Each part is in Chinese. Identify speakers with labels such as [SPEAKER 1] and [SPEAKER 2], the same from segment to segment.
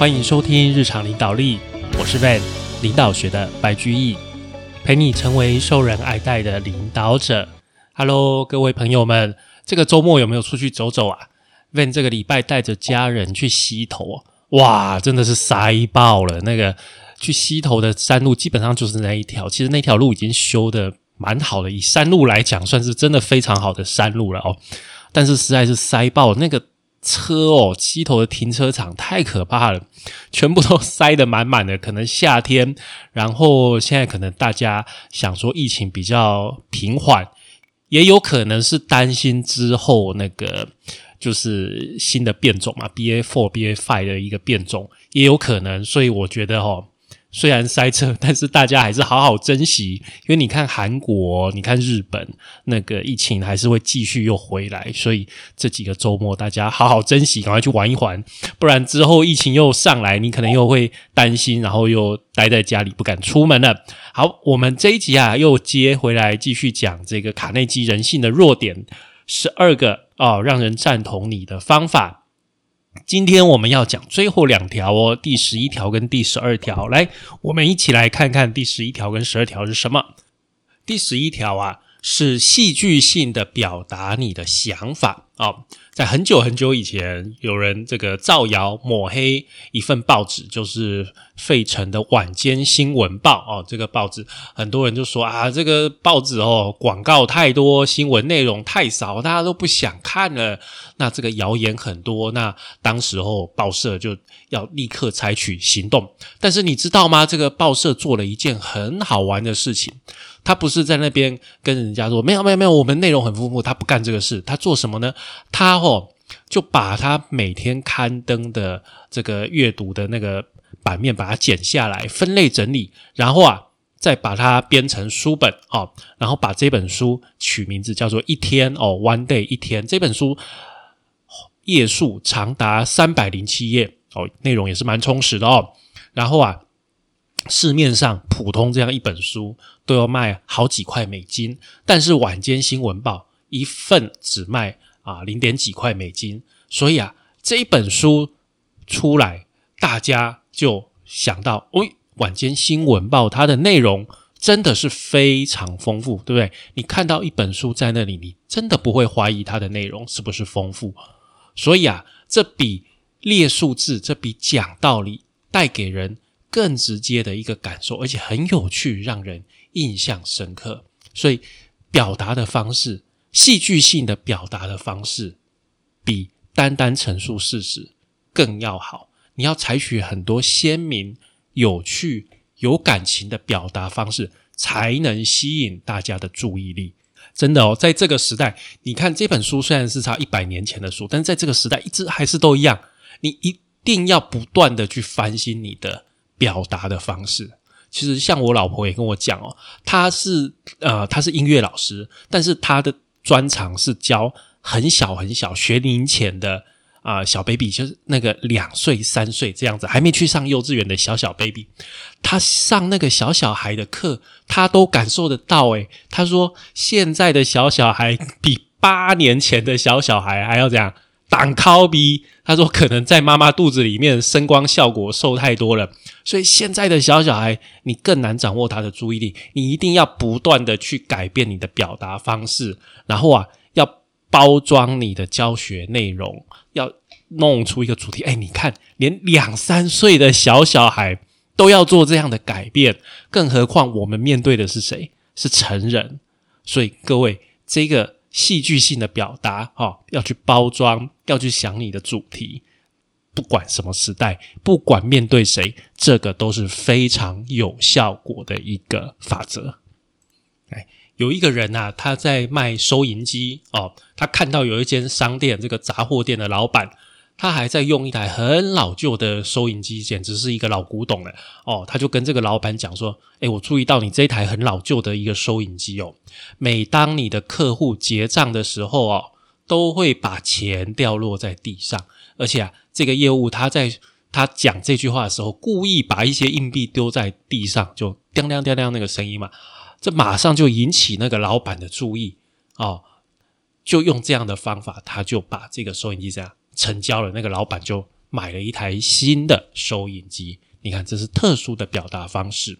[SPEAKER 1] 欢迎收听日常领导力，我是 Van，领导学的白居易，陪你成为受人爱戴的领导者。Hello，各位朋友们，这个周末有没有出去走走啊？Van 这个礼拜带着家人去溪头，哇，真的是塞爆了。那个去溪头的山路基本上就是那一条，其实那条路已经修的蛮好的，以山路来讲，算是真的非常好的山路了哦。但是实在是塞爆那个。车哦，西头的停车场太可怕了，全部都塞得满满的。可能夏天，然后现在可能大家想说疫情比较平缓，也有可能是担心之后那个就是新的变种嘛，BA four、BA five 的一个变种，也有可能。所以我觉得哦。虽然塞车，但是大家还是好好珍惜，因为你看韩国，你看日本，那个疫情还是会继续又回来，所以这几个周末大家好好珍惜，赶快去玩一玩，不然之后疫情又上来，你可能又会担心，然后又待在家里不敢出门了。好，我们这一集啊，又接回来继续讲这个卡内基人性的弱点，十二个哦，让人赞同你的方法。今天我们要讲最后两条哦，第十一条跟第十二条。来，我们一起来看看第十一条跟十二条是什么。第十一条啊，是戏剧性的表达你的想法啊。在很久很久以前，有人这个造谣抹黑一份报纸，就是费城的晚间新闻报哦。这个报纸很多人就说啊，这个报纸哦，广告太多，新闻内容太少，大家都不想看了。那这个谣言很多，那当时候报社就要立刻采取行动。但是你知道吗？这个报社做了一件很好玩的事情。他不是在那边跟人家说没有没有没有，我们内容很丰富。他不干这个事，他做什么呢？他哦就把他每天刊登的这个阅读的那个版面，把它剪下来，分类整理，然后啊再把它编成书本哦，然后把这本书取名字叫做一天哦，One Day 一天。这本书页数长达三百零七页哦，内容也是蛮充实的哦。然后啊。市面上普通这样一本书都要卖好几块美金，但是晚间新闻报一份只卖啊零点几块美金，所以啊这一本书出来，大家就想到，喂，晚间新闻报它的内容真的是非常丰富，对不对？你看到一本书在那里，你真的不会怀疑它的内容是不是丰富，所以啊，这比列数字，这比讲道理带给人。更直接的一个感受，而且很有趣，让人印象深刻。所以表达的方式，戏剧性的表达的方式，比单单陈述事实更要好。你要采取很多鲜明、有趣、有感情的表达方式，才能吸引大家的注意力。真的哦，在这个时代，你看这本书虽然是差一百年前的书，但在这个时代，一直还是都一样。你一定要不断的去翻新你的。表达的方式，其实像我老婆也跟我讲哦，她是呃，她是音乐老师，但是她的专长是教很小很小学龄前的啊小 baby，就是那个两岁三岁这样子，还没去上幼稚园的小小 baby，他上那个小小孩的课，他都感受得到。诶，他说现在的小小孩比八年前的小小孩还要这样。挡靠逼，他说可能在妈妈肚子里面声光效果受太多了，所以现在的小小孩你更难掌握他的注意力。你一定要不断的去改变你的表达方式，然后啊，要包装你的教学内容，要弄出一个主题。哎，你看，连两三岁的小小孩都要做这样的改变，更何况我们面对的是谁？是成人。所以各位，这个。戏剧性的表达，哈，要去包装，要去想你的主题，不管什么时代，不管面对谁，这个都是非常有效果的一个法则。哎，有一个人呐，他在卖收银机哦，他看到有一间商店，这个杂货店的老板。他还在用一台很老旧的收银机，简直是一个老古董了哦。他就跟这个老板讲说：“诶，我注意到你这台很老旧的一个收银机哦，每当你的客户结账的时候哦，都会把钱掉落在地上。而且啊，这个业务他在他讲这句话的时候，故意把一些硬币丢在地上，就叮当叮当那个声音嘛，这马上就引起那个老板的注意哦。就用这样的方法，他就把这个收银机这样。”成交了，那个老板就买了一台新的收音机。你看，这是特殊的表达方式。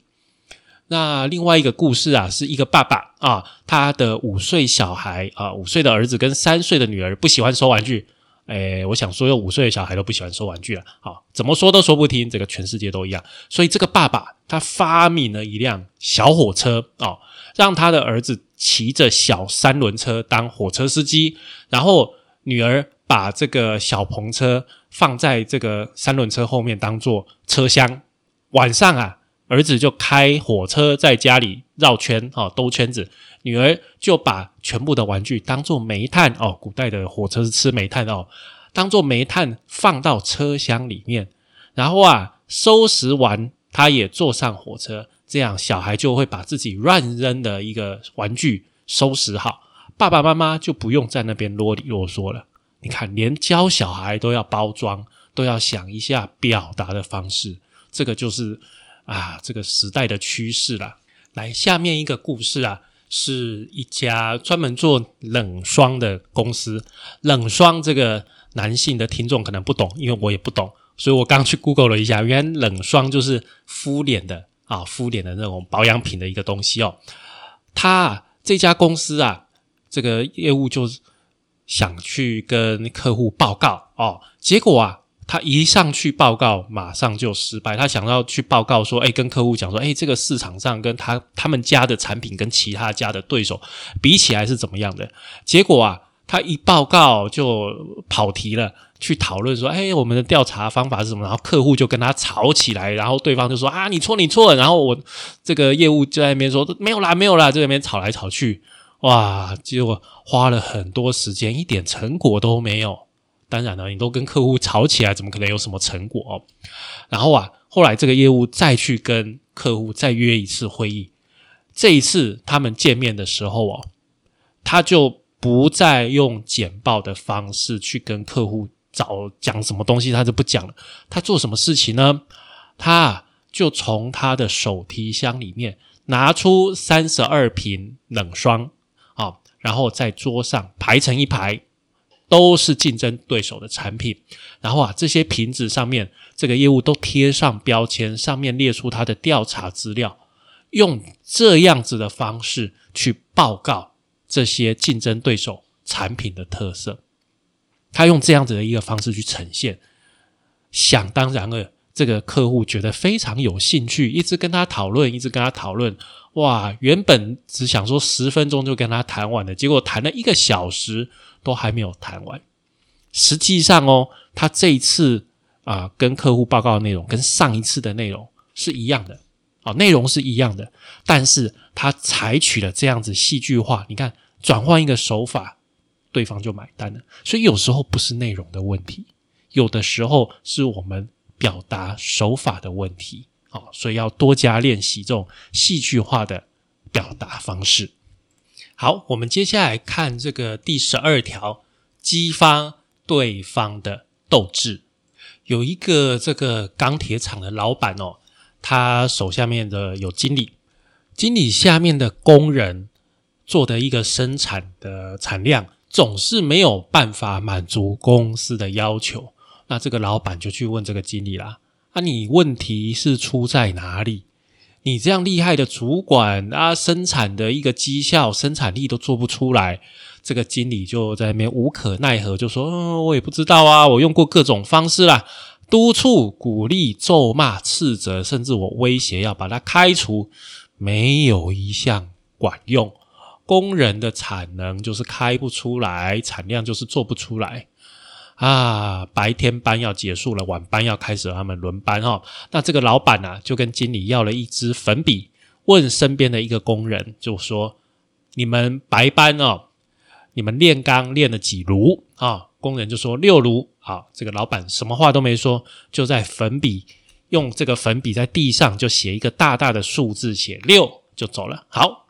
[SPEAKER 1] 那另外一个故事啊，是一个爸爸啊，他的五岁小孩啊，五岁的儿子跟三岁的女儿不喜欢收玩具。诶，我想所有五岁的小孩都不喜欢收玩具了。好，怎么说都说不听，这个全世界都一样。所以这个爸爸他发明了一辆小火车哦，让他的儿子骑着小三轮车当火车司机，然后女儿把这个小篷车放在这个三轮车后面当做车厢。晚上啊。儿子就开火车在家里绕圈，哦，兜圈子。女儿就把全部的玩具当做煤炭，哦，古代的火车是吃煤炭哦，当做煤炭放到车厢里面。然后啊，收拾完，他也坐上火车，这样小孩就会把自己乱扔的一个玩具收拾好，爸爸妈妈就不用在那边啰里啰嗦了。你看，连教小孩都要包装，都要想一下表达的方式，这个就是。啊，这个时代的趋势啦。来，下面一个故事啊，是一家专门做冷霜的公司。冷霜这个男性的听众可能不懂，因为我也不懂，所以我刚去 Google 了一下，原来冷霜就是敷脸的啊，敷脸的那种保养品的一个东西哦。他这家公司啊，这个业务就想去跟客户报告哦，结果啊。他一上去报告，马上就失败。他想要去报告说：“哎，跟客户讲说，哎，这个市场上跟他他们家的产品跟其他家的对手比起来是怎么样的？”结果啊，他一报告就跑题了，去讨论说：“哎，我们的调查方法是什么？”然后客户就跟他吵起来，然后对方就说：“啊，你错，你错。”然后我这个业务就在那边说：“没有啦，没有啦。”在那边吵来吵去，哇，结果花了很多时间，一点成果都没有。当然了，你都跟客户吵起来，怎么可能有什么成果哦？然后啊，后来这个业务再去跟客户再约一次会议，这一次他们见面的时候哦，他就不再用简报的方式去跟客户找讲什么东西，他就不讲了。他做什么事情呢？他就从他的手提箱里面拿出三十二瓶冷霜，然后在桌上排成一排。都是竞争对手的产品，然后啊，这些瓶子上面这个业务都贴上标签，上面列出他的调查资料，用这样子的方式去报告这些竞争对手产品的特色。他用这样子的一个方式去呈现，想当然了，这个客户觉得非常有兴趣，一直跟他讨论，一直跟他讨论。哇，原本只想说十分钟就跟他谈完了，结果谈了一个小时都还没有谈完。实际上哦，他这一次啊跟客户报告的内容跟上一次的内容是一样的，啊内容是一样的，但是他采取了这样子戏剧化，你看转换一个手法，对方就买单了。所以有时候不是内容的问题，有的时候是我们表达手法的问题。哦，所以要多加练习这种戏剧化的表达方式。好，我们接下来看这个第十二条，激发对方的斗志。有一个这个钢铁厂的老板哦，他手下面的有经理，经理下面的工人做的一个生产的产量总是没有办法满足公司的要求，那这个老板就去问这个经理啦。啊，你问题是出在哪里？你这样厉害的主管啊，生产的一个绩效、生产力都做不出来，这个经理就在那边无可奈何，就说：“嗯，我也不知道啊，我用过各种方式啦，督促、鼓励、咒骂、斥责，甚至我威胁要把他开除，没有一项管用。工人的产能就是开不出来，产量就是做不出来。”啊，白天班要结束了，晚班要开始，他们轮班哈。那这个老板呢，就跟经理要了一支粉笔，问身边的一个工人，就说：“你们白班哦，你们炼钢炼了几炉啊？”工人就说：“六炉。”好，这个老板什么话都没说，就在粉笔用这个粉笔在地上就写一个大大的数字，写六就走了。好，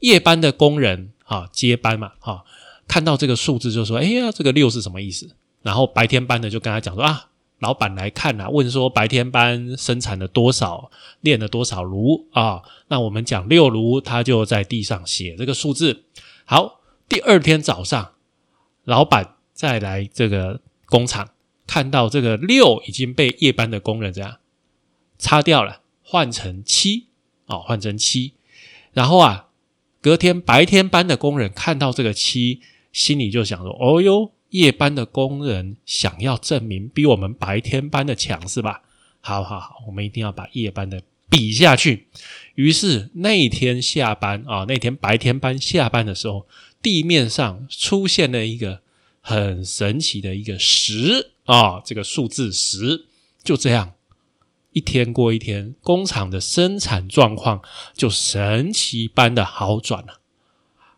[SPEAKER 1] 夜班的工人啊，接班嘛，哈，看到这个数字就说：“哎呀，这个六是什么意思？”然后白天班的就跟他讲说啊，老板来看啊，问说白天班生产了多少，练了多少炉啊？那我们讲六炉，他就在地上写这个数字。好，第二天早上，老板再来这个工厂，看到这个六已经被夜班的工人这样擦掉了，换成七哦，换成七。然后啊，隔天白天班的工人看到这个七，心里就想说：“哦哟，夜班的工人想要证明比我们白天班的强是吧？好好好，我们一定要把夜班的比下去。”于是那天下班啊，那天白天班下班的时候，地面上出现了一个。很神奇的一个十啊，这个数字十就这样一天过一天，工厂的生产状况就神奇般的好转了。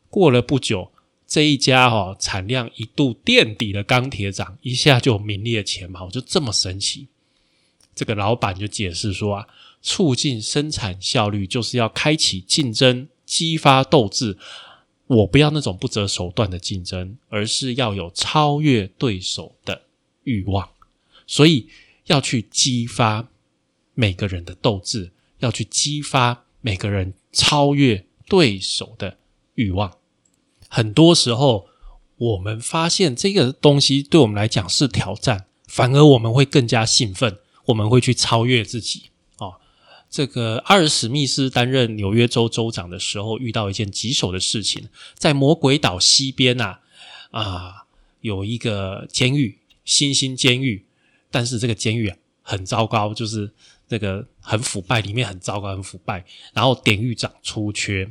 [SPEAKER 1] 过了不久，这一家哈产量一度垫底的钢铁厂一下就名列前茅，就这么神奇。这个老板就解释说啊，促进生产效率就是要开启竞争，激发斗志。我不要那种不择手段的竞争，而是要有超越对手的欲望。所以要去激发每个人的斗志，要去激发每个人超越对手的欲望。很多时候，我们发现这个东西对我们来讲是挑战，反而我们会更加兴奋，我们会去超越自己。哦这个阿尔史密斯担任纽约州州长的时候，遇到一件棘手的事情，在魔鬼岛西边呐，啊，有一个监狱，新兴监狱，但是这个监狱很糟糕，就是这个很腐败，里面很糟糕，很腐败。然后典狱长出缺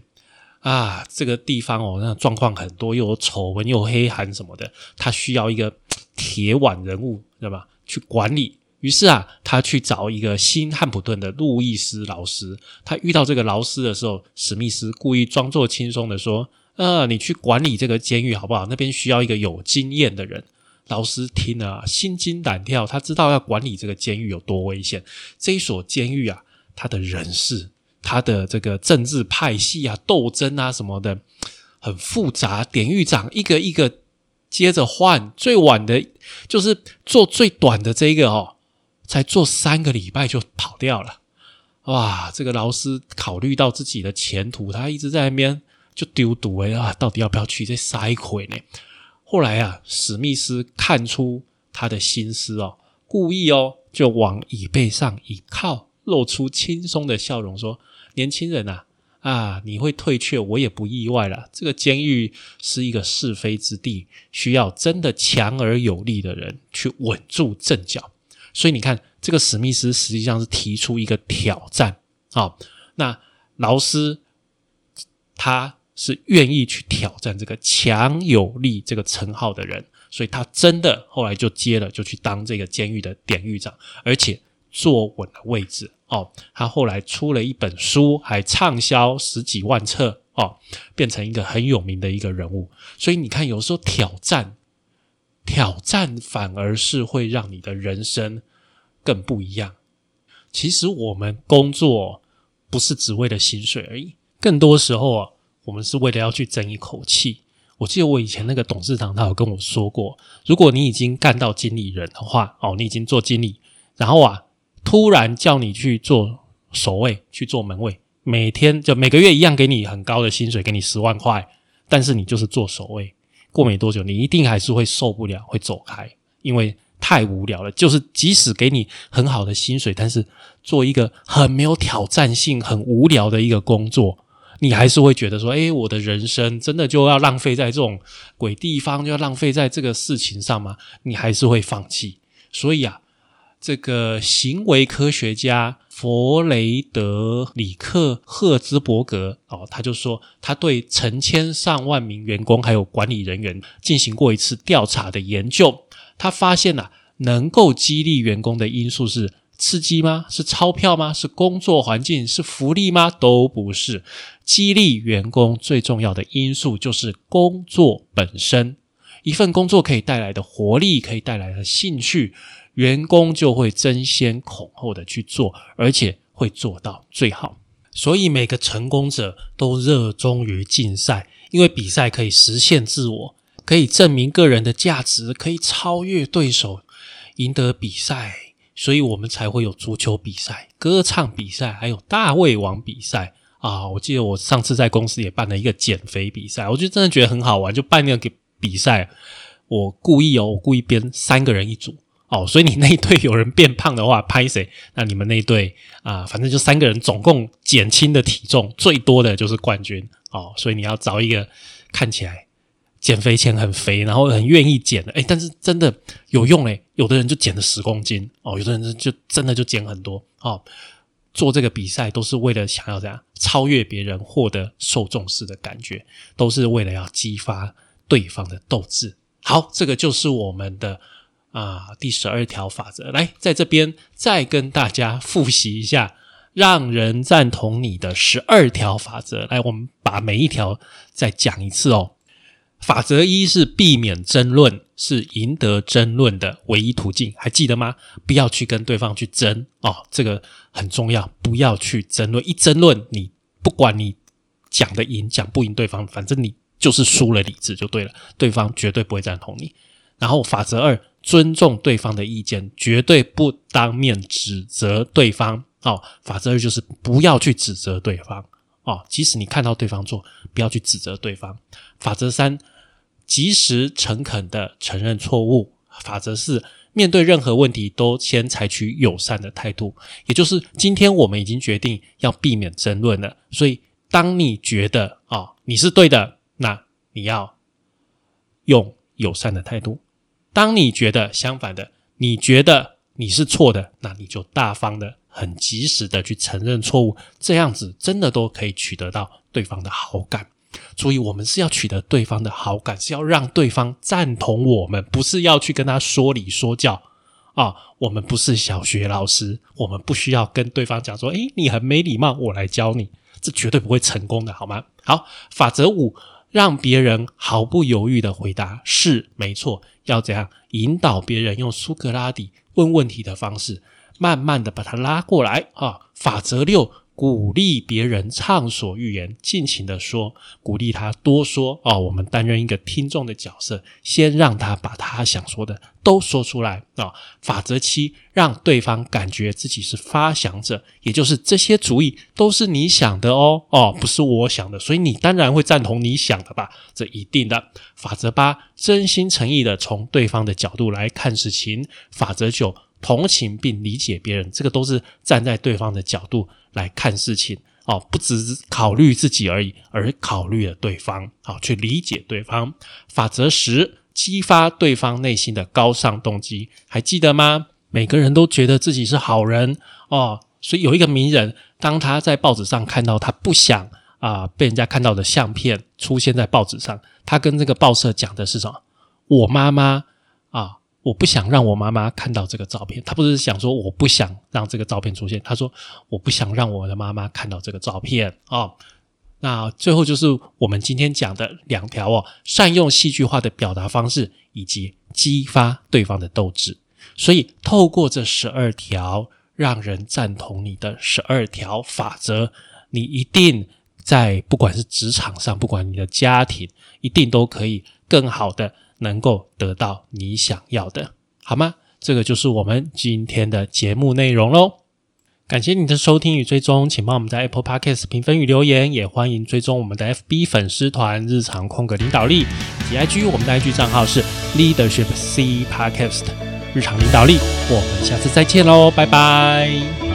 [SPEAKER 1] 啊，这个地方哦，那状况很多，又有丑闻，又有黑函什么的，他需要一个铁腕人物，对吧？去管理。于是啊，他去找一个新汉普顿的路易斯劳斯。他遇到这个劳斯的时候，史密斯故意装作轻松的说：“呃，你去管理这个监狱好不好？那边需要一个有经验的人。”劳斯听了心惊胆跳，他知道要管理这个监狱有多危险。这一所监狱啊，他的人事、他的这个政治派系啊、斗争啊什么的很复杂。典狱长一个一个接着换，最晚的就是做最短的这个哦。才做三个礼拜就跑掉了，哇！这个劳斯考虑到自己的前途，他一直在那边就丢赌哎啊，到底要不要去这塞回呢？后来啊，史密斯看出他的心思哦，故意哦，就往椅背上一靠，露出轻松的笑容，说：“年轻人呐，啊，你会退却，我也不意外了。这个监狱是一个是非之地，需要真的强而有力的人去稳住阵脚。”所以你看，这个史密斯实际上是提出一个挑战啊。那劳斯他是愿意去挑战这个强有力这个称号的人，所以他真的后来就接了，就去当这个监狱的典狱长，而且坐稳了位置哦。他后来出了一本书，还畅销十几万册哦，变成一个很有名的一个人物。所以你看，有时候挑战。挑战反而是会让你的人生更不一样。其实我们工作不是只为了薪水而已，更多时候啊，我们是为了要去争一口气。我记得我以前那个董事长他有跟我说过，如果你已经干到经理人的话，哦，你已经做经理，然后啊，突然叫你去做守卫，去做门卫，每天就每个月一样给你很高的薪水，给你十万块，但是你就是做守卫。过没多久，你一定还是会受不了，会走开，因为太无聊了。就是即使给你很好的薪水，但是做一个很没有挑战性、很无聊的一个工作，你还是会觉得说：“哎，我的人生真的就要浪费在这种鬼地方，就要浪费在这个事情上吗？”你还是会放弃。所以啊。这个行为科学家弗雷德里克赫兹伯格哦，他就说，他对成千上万名员工还有管理人员进行过一次调查的研究，他发现呐，能够激励员工的因素是刺激吗？是钞票吗？是工作环境？是福利吗？都不是。激励员工最重要的因素就是工作本身，一份工作可以带来的活力，可以带来的兴趣。员工就会争先恐后的去做，而且会做到最好。所以每个成功者都热衷于竞赛，因为比赛可以实现自我，可以证明个人的价值，可以超越对手，赢得比赛。所以我们才会有足球比赛、歌唱比赛，还有大胃王比赛啊！我记得我上次在公司也办了一个减肥比赛，我就真的觉得很好玩，就办那个比赛。我故意哦，我故意编三个人一组。哦，所以你那一队有人变胖的话，拍谁？那你们那一队啊，反正就三个人，总共减轻的体重最多的就是冠军哦。所以你要找一个看起来减肥前很肥，然后很愿意减的，哎，但是真的有用哎。有的人就减了十公斤哦，有的人就真的就减很多哦。做这个比赛都是为了想要这样超越别人，获得受重视的感觉，都是为了要激发对方的斗志。好，这个就是我们的。啊，第十二条法则，来在这边再跟大家复习一下，让人赞同你的十二条法则。来，我们把每一条再讲一次哦。法则一是避免争论，是赢得争论的唯一途径，还记得吗？不要去跟对方去争哦，这个很重要，不要去争论。一争论，你不管你讲的赢讲不赢对方，反正你就是输了理智就对了，对方绝对不会赞同你。然后法则二。尊重对方的意见，绝对不当面指责对方。哦，法则二就是不要去指责对方。哦，即使你看到对方做，不要去指责对方。法则三，及时诚恳的承认错误。法则四，面对任何问题都先采取友善的态度。也就是今天我们已经决定要避免争论了，所以当你觉得哦你是对的，那你要用友善的态度。当你觉得相反的，你觉得你是错的，那你就大方的、很及时的去承认错误，这样子真的都可以取得到对方的好感。所以，我们是要取得对方的好感，是要让对方赞同我们，不是要去跟他说理说教啊。我们不是小学老师，我们不需要跟对方讲说：“诶，你很没礼貌，我来教你。”这绝对不会成功的，好吗？好，法则五。让别人毫不犹豫的回答是没错，要怎样引导别人用苏格拉底问问题的方式，慢慢的把他拉过来啊？法则六。鼓励别人畅所欲言，尽情的说，鼓励他多说哦。我们担任一个听众的角色，先让他把他想说的都说出来啊。法则七，让对方感觉自己是发想者，也就是这些主意都是你想的哦，哦，不是我想的，所以你当然会赞同你想的吧？这一定的。法则八，真心诚意的从对方的角度来看事情。法则九。同情并理解别人，这个都是站在对方的角度来看事情哦，不只是考虑自己而已，而考虑了对方，好去理解对方。法则十，激发对方内心的高尚动机，还记得吗？每个人都觉得自己是好人哦，所以有一个名人，当他在报纸上看到他不想啊被人家看到的相片出现在报纸上，他跟这个报社讲的是什么？我妈妈。我不想让我妈妈看到这个照片。他不是想说我不想让这个照片出现，他说我不想让我的妈妈看到这个照片啊。那最后就是我们今天讲的两条哦：善用戏剧化的表达方式，以及激发对方的斗志。所以透过这十二条让人赞同你的十二条法则，你一定在不管是职场上，不管你的家庭，一定都可以更好的。能够得到你想要的，好吗？这个就是我们今天的节目内容喽。感谢你的收听与追踪，请帮我们在 Apple Podcast 评分与留言，也欢迎追踪我们的 FB 粉丝团“日常空格领导力”及 IG，我们的 IG 账号是 Leadership C Podcast 日常领导力。我们下次再见喽，拜拜。